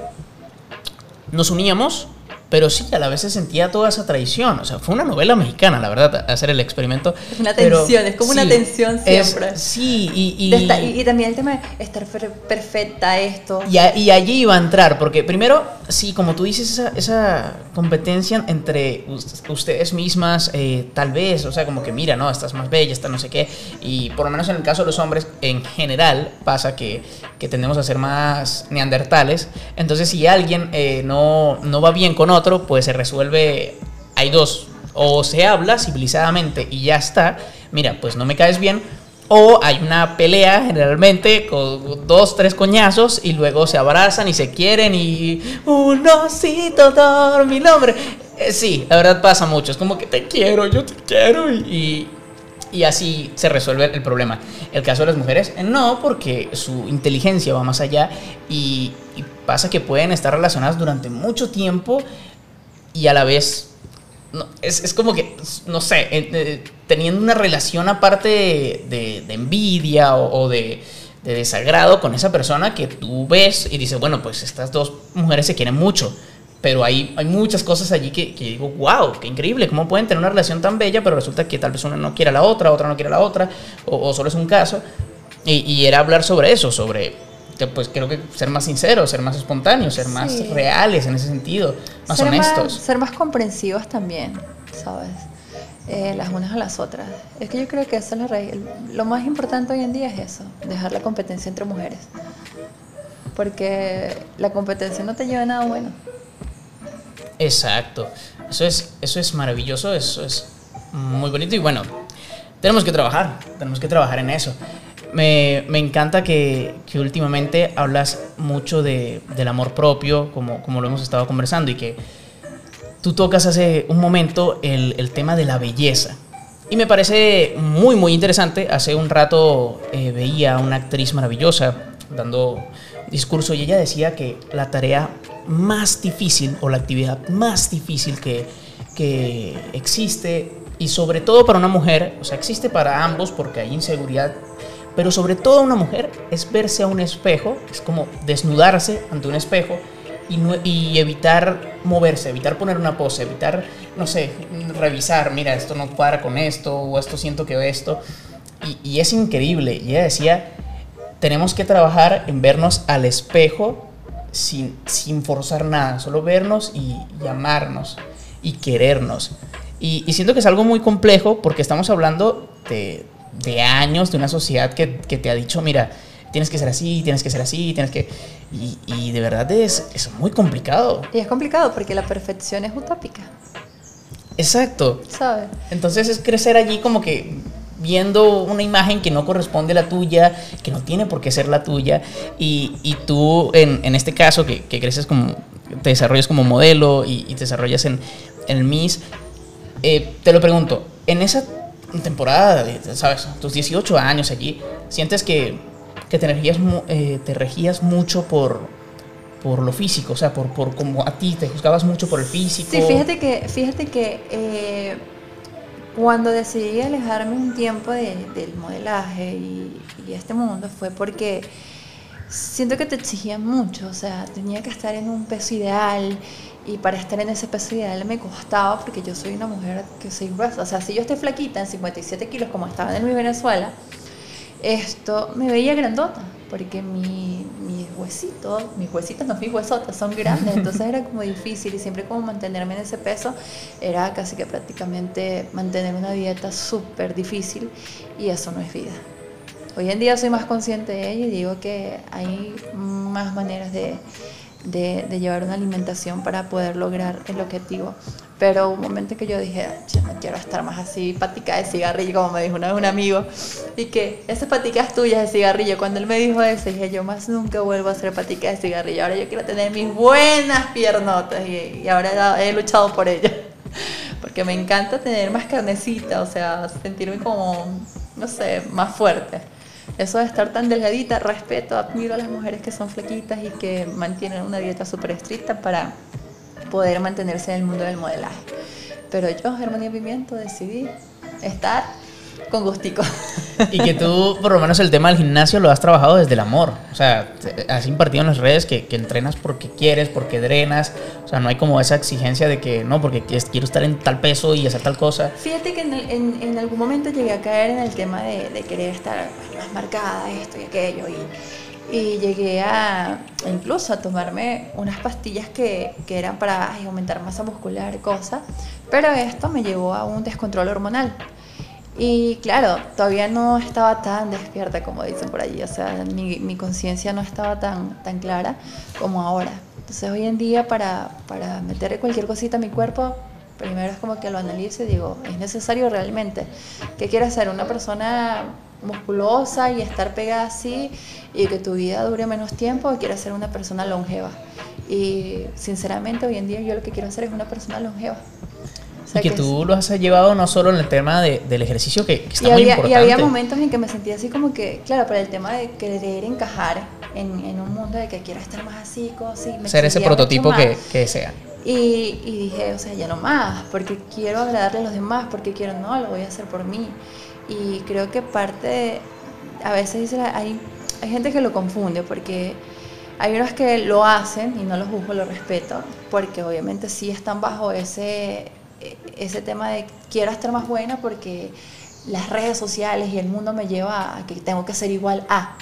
nos uníamos, pero sí, a la vez se sentía toda esa traición. O sea, fue una novela mexicana, la verdad, hacer el experimento. Es una pero tensión, es como una sí, tensión es- siempre. sí, y, y, esta- y, y también el tema de estar per- perfecta, esto. y a- y allí iba a entrar, porque primero, sí, como tú dices, esa, esa competencia entre us- ustedes mismas, eh, tal vez, o sea, como que mira, no, estás más bella, esta no sé qué, y por lo menos en el caso de los hombres, en general, pasa que, que tendemos a ser más neandertales, entonces si alguien eh, no, no va bien con otro, pues se resuelve, hay dos, o se habla civilizadamente y ya está, mira, pues no me caes bien, o hay una pelea generalmente con dos, tres coñazos y luego se abrazan y se quieren y un osito dormir, hombre. Eh, sí, la verdad pasa mucho. Es como que te quiero, yo te quiero y, y, así se resuelve el problema. El caso de las mujeres, eh, no, porque su inteligencia va más allá y, y pasa que pueden estar relacionadas durante mucho tiempo y a la vez no, es, es como que, no sé, eh, eh, teniendo una relación aparte de, de- de envidia o, o de, de desagrado con esa persona que tú ves y dices, bueno, pues estas dos mujeres se quieren mucho. Pero hay, hay muchas cosas allí que, que digo, wow, qué increíble, cómo pueden tener una relación tan bella, pero resulta que tal vez una no quiere a la otra, otra no quiere a la otra, o, o solo es un caso. Y, y era hablar sobre eso, sobre pues creo que ser más sinceros, ser más espontáneos, ser más reales en ese sentido, más honestos. ser más comprensivos también, ¿sabes? Eh, las unas a las otras. Es que yo creo que eso es la Lo más importante hoy en día es eso, dejar la competencia entre mujeres. Porque la competencia no te lleva a nada bueno. Exacto. Eso es, eso es maravilloso, eso es muy bonito y bueno, tenemos que trabajar, tenemos que trabajar en eso. Me, me encanta que, que, últimamente hablas mucho de, del amor propio, como, como lo hemos estado conversando, y que tú tocas hace un momento el, el tema de la belleza. Y me parece muy, muy interesante. Hace un rato eh, veía a una actriz maravillosa dando discurso y ella decía que la tarea más difícil o la actividad más difícil que, que existe y sobre todo para una mujer, o sea, existe para ambos porque hay inseguridad, pero sobre todo una mujer es verse a un espejo, es como desnudarse ante un espejo y, y, evitar moverse, evitar poner una pose, evitar, no sé, revisar, mira, esto no cuadra con esto, o esto siento que esto. Y, y es increíble. Y ella decía, tenemos que trabajar en vernos al espejo sin, sin forzar nada, solo vernos y, y amarnos y querernos. Y, y, siento que es algo muy complejo porque estamos hablando de, de años, de una sociedad que, que, te ha dicho, mira, tienes que ser así, tienes que ser así, tienes que... Y, y de verdad es, es, muy complicado. Y es complicado porque la perfección es utópica. Exacto. ¿Sabes? Entonces es crecer allí como que viendo una imagen que no corresponde a la tuya, que no tiene por qué ser la tuya, y, y tú en, en, este caso que, creces como, te desarrollas como modelo y, y te desarrollas en, en el Miss, eh, te lo pregunto, en esa temporada, ¿sabes? Tus 18 años allí, ¿sientes que, que te, regías, eh, te regías mucho por, por lo físico? O sea, por, por como a ti te juzgabas mucho por el físico. Sí, fíjate que, fíjate que eh, cuando decidí alejarme un tiempo de, del modelaje y, y este mundo fue porque siento que te exigían mucho, o sea, tenía que estar en un peso ideal y para estar en ese peso ideal me costaba porque yo soy una mujer que soy gruesa. O sea, si yo estoy flaquita en 57 kilos como estaba en mi Venezuela, esto me veía grandota porque mi, huesitos, mis huesitos no mis huesotas, son grandes, entonces era como difícil y siempre como mantenerme en ese peso era casi que prácticamente mantener una dieta súper difícil y eso no es vida. Hoy en día soy más consciente de ello y digo que hay más maneras de, de, llevar una alimentación para poder lograr el objetivo. Pero un momento que yo dije, yo no quiero estar más así, patica de cigarrillo, como me dijo una vez un amigo, y que esa patica es tuya de cigarrillo. Cuando él me dijo eso, dije, yo más nunca vuelvo a hacer patica de cigarrillo. Ahora yo quiero tener mis buenas piernotas y, y ahora he luchado por ello. Porque me encanta tener más carnecita, o sea, sentirme como, no sé, más fuerte. Eso de estar tan delgadita, respeto, admiro a las mujeres que son flequitas y que mantienen una dieta súper estricta para poder mantenerse en el mundo del modelaje. Pero yo, Germania Pimiento, decidí estar con gustico. Y que tú, por lo menos el tema del gimnasio, lo has trabajado desde el amor. O sea, has impartido en las redes que, que entrenas porque quieres, porque drenas. O sea, no hay como esa exigencia de que no, porque quiero estar en tal peso y hacer tal cosa. Fíjate que en, en, en algún momento llegué a caer en el tema de, de querer estar más marcada, esto y aquello. Y, y llegué a incluso a tomarme unas pastillas que, que eran para ay, aumentar masa muscular cosas. Pero esto me llevó a un descontrol hormonal. Y claro, todavía no estaba tan despierta como dicen por allí, o sea, mi, conciencia no estaba tan, tan clara como ahora. Entonces hoy en día para, para meter cualquier cosita a mi cuerpo, primero es como que lo analice y digo, ¿es necesario realmente? ¿Qué quieres ser? ¿Una persona musculosa y estar pegada así y que tu vida dure menos tiempo o quieres ser una persona longeva? Y sinceramente hoy en día yo lo que quiero hacer es una persona longeva. O sea, y que, que, tú lo has llevado no solo en el tema de, del ejercicio, que, que está y muy había, importante. Y había momentos en que me sentía así como que, claro, por el tema de querer encajar en, en un mundo de que quiero estar más así, así. Me Ser ese prototipo que, que, sea. Y, y, dije, o sea, ya no más, porque quiero agradarle a los demás, porque quiero, no, lo voy a hacer por mí. Y creo que parte, a veces dice, hay, hay gente que lo confunde, porque hay unos que lo hacen, y no los juzgo, lo respeto, porque obviamente sí están bajo ese ese tema de quiero estar más buena porque las redes sociales y el mundo me lleva a que tengo que ser igual a,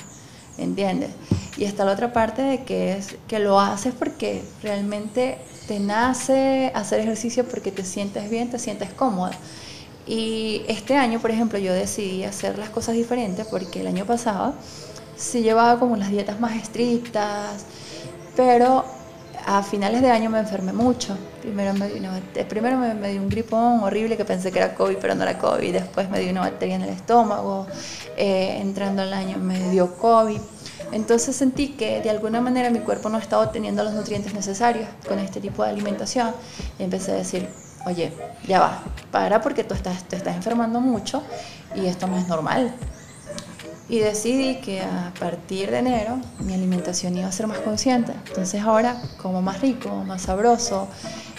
¿entiendes? Y está la otra parte de que es que lo haces porque realmente te nace hacer ejercicio porque te sientes bien, te sientes cómoda. Y este año, por ejemplo, yo decidí hacer las cosas diferentes porque el año pasado sí llevaba como las dietas más estrictas, pero a finales de año me enfermé mucho. Primero me, dio un gripón horrible que pensé que era COVID, pero no era COVID. Después me dio una bacteria en el estómago. Eh, entrando el año me dio COVID. Entonces sentí que de alguna manera mi cuerpo no estaba obteniendo los nutrientes necesarios con este tipo de alimentación. Y empecé a decir, oye, ya va, para porque tú te estás enfermando mucho y esto no es normal. Y decidí que a partir de enero mi alimentación iba a ser más consciente. Entonces ahora como más rico, más sabroso.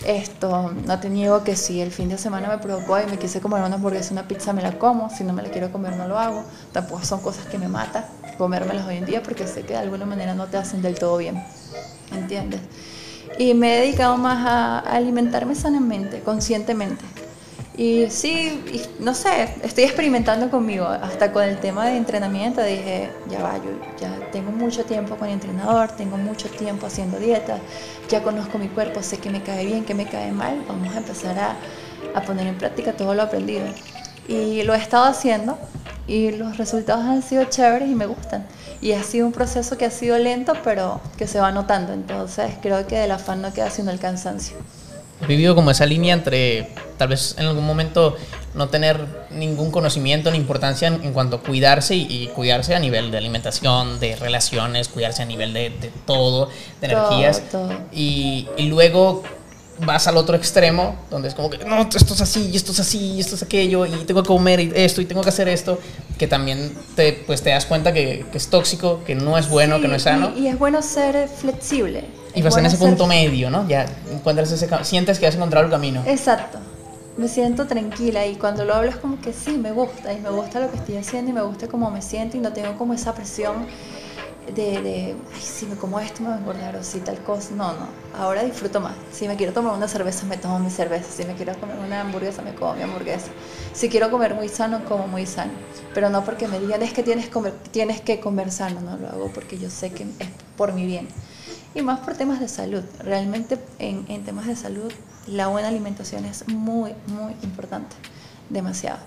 Esto, no te niego que si el fin de semana me provocó y me quise comer una hamburguesa, una pizza, me la como. Si no me la quiero comer, no lo hago. Tampoco son cosas que me matan comérmelas hoy en día porque sé que de alguna manera no te hacen del todo bien. ¿Entiendes? Y me he dedicado más a alimentarme sanamente, conscientemente. Y sí, no sé, estoy experimentando conmigo, hasta con el tema de entrenamiento, dije, ya va, yo ya tengo mucho tiempo con el entrenador, tengo mucho tiempo haciendo dieta, ya conozco mi cuerpo, sé que me cae bien, que me cae mal, vamos a empezar a, a poner en práctica todo lo aprendido. Y lo he estado haciendo y los resultados han sido chéveres y me gustan. Y ha sido un proceso que ha sido lento, pero que se va notando, entonces creo que del afán no queda sino el cansancio vivido como esa línea entre tal vez en algún momento no tener ningún conocimiento ni importancia en, cuanto a cuidarse y, cuidarse a nivel de alimentación, de relaciones, cuidarse a nivel de, todo, de energías. Y, y, luego vas al otro extremo, donde es como que, no, esto es así, y esto es así, y esto es aquello, y tengo que comer esto, y tengo que hacer esto, que también te, pues te das cuenta que, es tóxico, que no es bueno, que no es sano. y es bueno ser flexible y vas en ese punto medio, ¿no? Ya encuentras ese sientes que has encontrado el camino. Exacto. Me siento tranquila y cuando lo hablo es como que sí, me gusta y me gusta lo que estoy haciendo y me gusta cómo me siento y no tengo como esa presión de, de ay, si me como esto me voy a engordar o si tal cosa. No, no. Ahora disfruto más. Si me quiero tomar una cerveza, me tomo mi cerveza. Si me quiero comer una hamburguesa, me como mi hamburguesa. Si quiero comer muy sano, como muy sano. Pero no porque me digan es que tienes, comer, tienes que comer sano, no lo hago porque yo sé que es por mi bien y más por temas de salud. Realmente en, en temas de salud la buena alimentación es muy, muy importante, demasiado.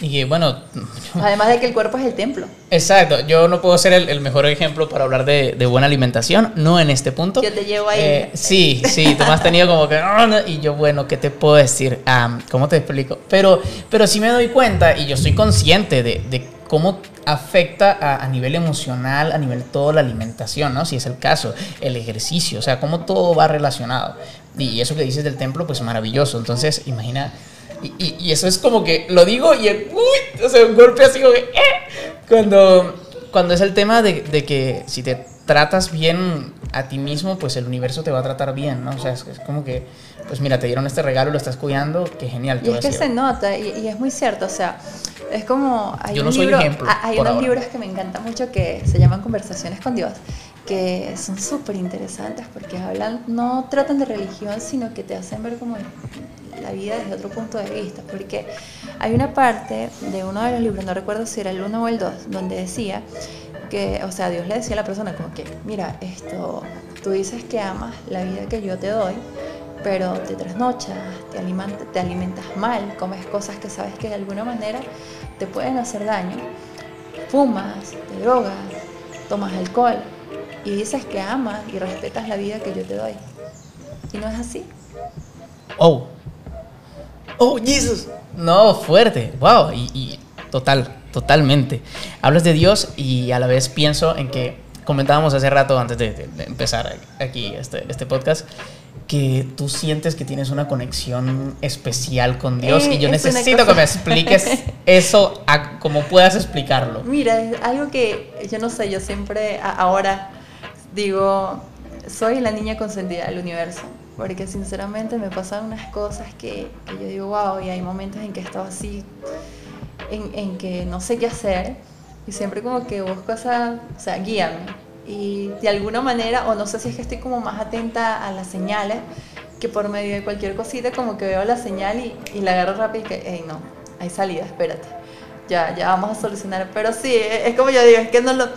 Y bueno. Además de que el cuerpo es el templo. Exacto. Yo no puedo ser el, mejor ejemplo para hablar de, de, buena alimentación, no en este punto. Yo te llevo ahí. Eh, sí, sí, tú me has tenido como que. y yo, bueno, ¿qué te puedo decir? ¿Cómo te explico? Pero, pero sí me doy cuenta y yo soy consciente de, de cómo afecta a, nivel emocional, a nivel todo la alimentación, ¿no? Si es el caso, el ejercicio, o sea, cómo todo va relacionado. Y eso que dices del templo, pues maravilloso. Entonces, imagina, y, eso es como que lo digo y el, uy, o sea, un golpe así como que, eh, cuando, cuando es el tema de, de que si te tratas bien a ti mismo, pues el universo te va a tratar bien, ¿no? O sea, es, como que, pues mira, te dieron este regalo, lo estás cuidando, qué genial. Y es que se nota, y, es muy cierto, o sea, es como... Hay Yo no soy ejemplo. Hay unos libros que me encantan mucho que se llaman Conversaciones con Dios, que son súper interesantes porque hablan, no tratan de religión, sino que te hacen ver como la vida desde otro punto de vista, porque hay una parte de uno de los libros, no recuerdo si era el 1 o el 2, donde decía que, o sea, Dios le decía a la persona como que, mira, esto, tú dices que amas la vida que yo te doy, pero te trasnochas, te, alimentas, te alimentas mal, comes cosas que sabes que de alguna manera te pueden hacer daño, fumas, te drogas, tomas alcohol y dices que amas y respetas la vida que yo te doy. Y no es así. Oh. Oh, Jesus. No, fuerte. Wow. Y, y total, totalmente. Hablas de Dios y a la vez pienso en que comentábamos hace rato antes de, empezar aquí este, este, podcast que tú sientes que tienes una conexión especial con Dios eh, y yo necesito que me expliques eso a, como puedas explicarlo. Mira, es algo que yo no sé, yo siempre ahora digo, soy la niña consentida del universo, porque sinceramente me pasan unas cosas que, que yo digo, wow, y hay momentos en que he estado así en, que no sé qué hacer y siempre como que busco esa, o sea, guíame. Y de alguna manera, o no sé si es que estoy como más atenta a las señales, que por medio de cualquier cosita como que veo la señal y, y la agarro rápido y que, hey, no, hay salida, espérate. Ya, ya vamos a solucionar. Pero sí, es como yo digo, es que no lo,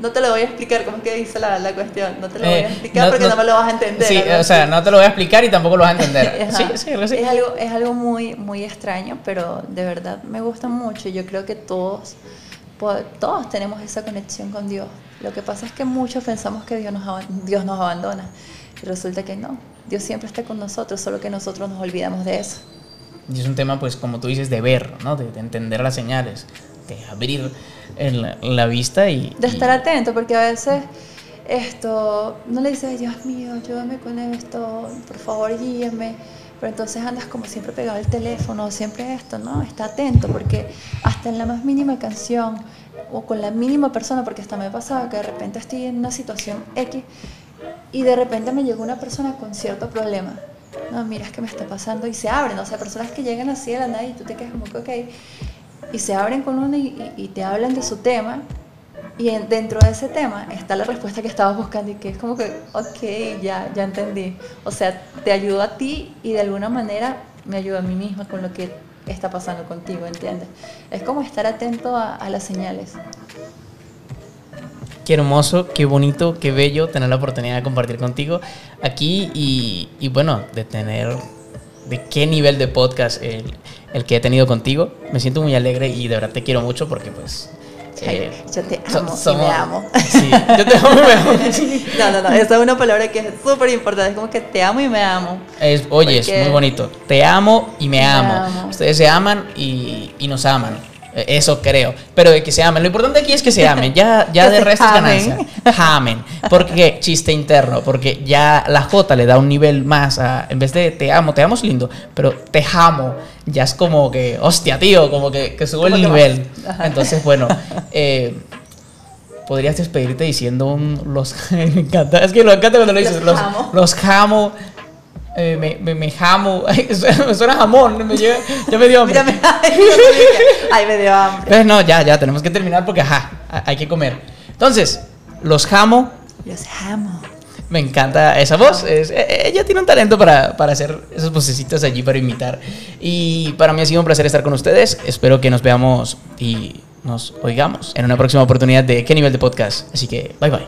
no te lo voy a explicar cómo es que dice la, la cuestión. No te lo voy a Eh, explicar no- porque no- no, me lo vas a entender. Sí, algo o sea, no te lo voy a explicar y tampoco lo vas a entender. Sí, sí, así. Es algo, es algo muy, muy extraño, pero de verdad me gusta mucho. Yo creo que todos, todos tenemos esa conexión con Dios. Lo que pasa es que muchos pensamos que Dios nos, Dios nos abandona. Y resulta que no. Dios siempre está con nosotros, solo que nosotros nos olvidamos de eso. Y es un tema, pues, como tú dices, de ver, ¿no? De, de entender las señales, de abrir el- la vista y... De y- estar atento, porque a veces esto, no le dices, Dios mío, ayúdame con esto, por favor guíame. Pero entonces andas como siempre pegado al teléfono, siempre esto, ¿no? Está atento, porque hasta en la más mínima canción o con la mínima persona, porque hasta me ha pasado que de repente estoy en una situación X y de repente me llegó una persona con cierto problema. No, mira, es que me está pasando y se abren, o sea, personas que llegan así de la nada y tú te quedas como que, ok, y se abren con uno y, te hablan de su tema y en- dentro de ese tema está la respuesta que estabas buscando y que es como que, ok, ya, ya entendí. O sea, te ayudo a ti y de alguna manera me ayuda a mí misma con lo que está pasando contigo, ¿entiendes? Es como estar atento a, las señales. Qué hermoso, qué bonito, qué bello tener la oportunidad de compartir contigo aquí y, y bueno, de tener, de qué nivel de podcast el, el que he tenido contigo. Me siento muy alegre y de verdad te quiero mucho porque pues... eh, Yo te so- amo y me amo. Sí, yo te amo y me amo. No, no, no, esa es una palabra que es súper importante, es como que te amo y me amo. Es, oye, es muy bonito. Te amo y me, Me amo. amo. Ustedes se aman y, y nos aman. Eh, Eso creo. Pero de que se amen. Lo importante aquí es que se amen. Ya, ya de resto es amen. ganancia. Jamen. Porque chiste interno. Porque ya la J le da un nivel más. a- en vez de te amo, te amo es lindo. Pero te amo. Ya es como que, hostia, tío. Como que, que sube el nivel. Entonces, bueno. eh, Podrías despedirte diciendo un los me encanta, es que lo encanta cuando lo dices, Los los, los jamo, eh, me, me, me jamo, me suena jamón, me llega- ya me dio hambre. Ay, me dio hambre. Entonces, no, ya, ya, tenemos que terminar porque, ajá, hay que comer. Entonces, los jamo, Los amo. me encanta esa voz. es- eh, ella tiene un talento para, para hacer esas vocecitas allí para imitar. Y para mí ha sido un placer estar con ustedes. Espero que nos veamos y nos oigamos en una próxima oportunidad de qué nivel de podcast. Así que, bye bye.